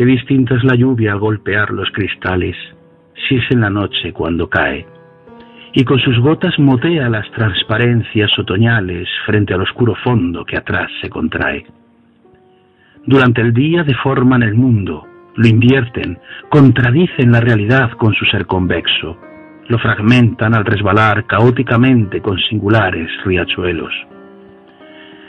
Qué distinta es la lluvia al golpear los cristales, si es en la noche cuando cae, y con sus gotas motea las transparencias otoñales frente al oscuro fondo que atrás se contrae. Durante el día deforman el mundo, lo invierten, contradicen la realidad con su ser convexo, lo fragmentan al resbalar caóticamente con singulares riachuelos.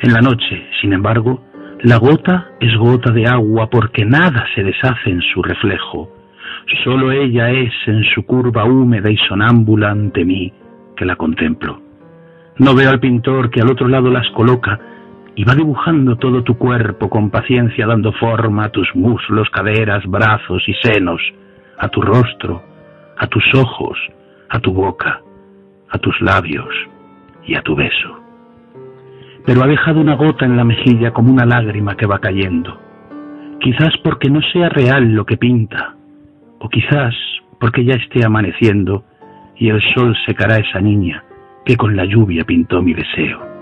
En la noche, sin embargo, la gota es gota de agua porque nada se deshace en su reflejo. Solo ella es en su curva húmeda y sonámbula ante mí que la contemplo. No veo al pintor que al otro lado las coloca y va dibujando todo tu cuerpo con paciencia dando forma a tus muslos, caderas, brazos y senos, a tu rostro, a tus ojos, a tu boca, a tus labios y a tu beso pero ha dejado una gota en la mejilla como una lágrima que va cayendo. Quizás porque no sea real lo que pinta, o quizás porque ya esté amaneciendo y el sol secará esa niña que con la lluvia pintó mi deseo.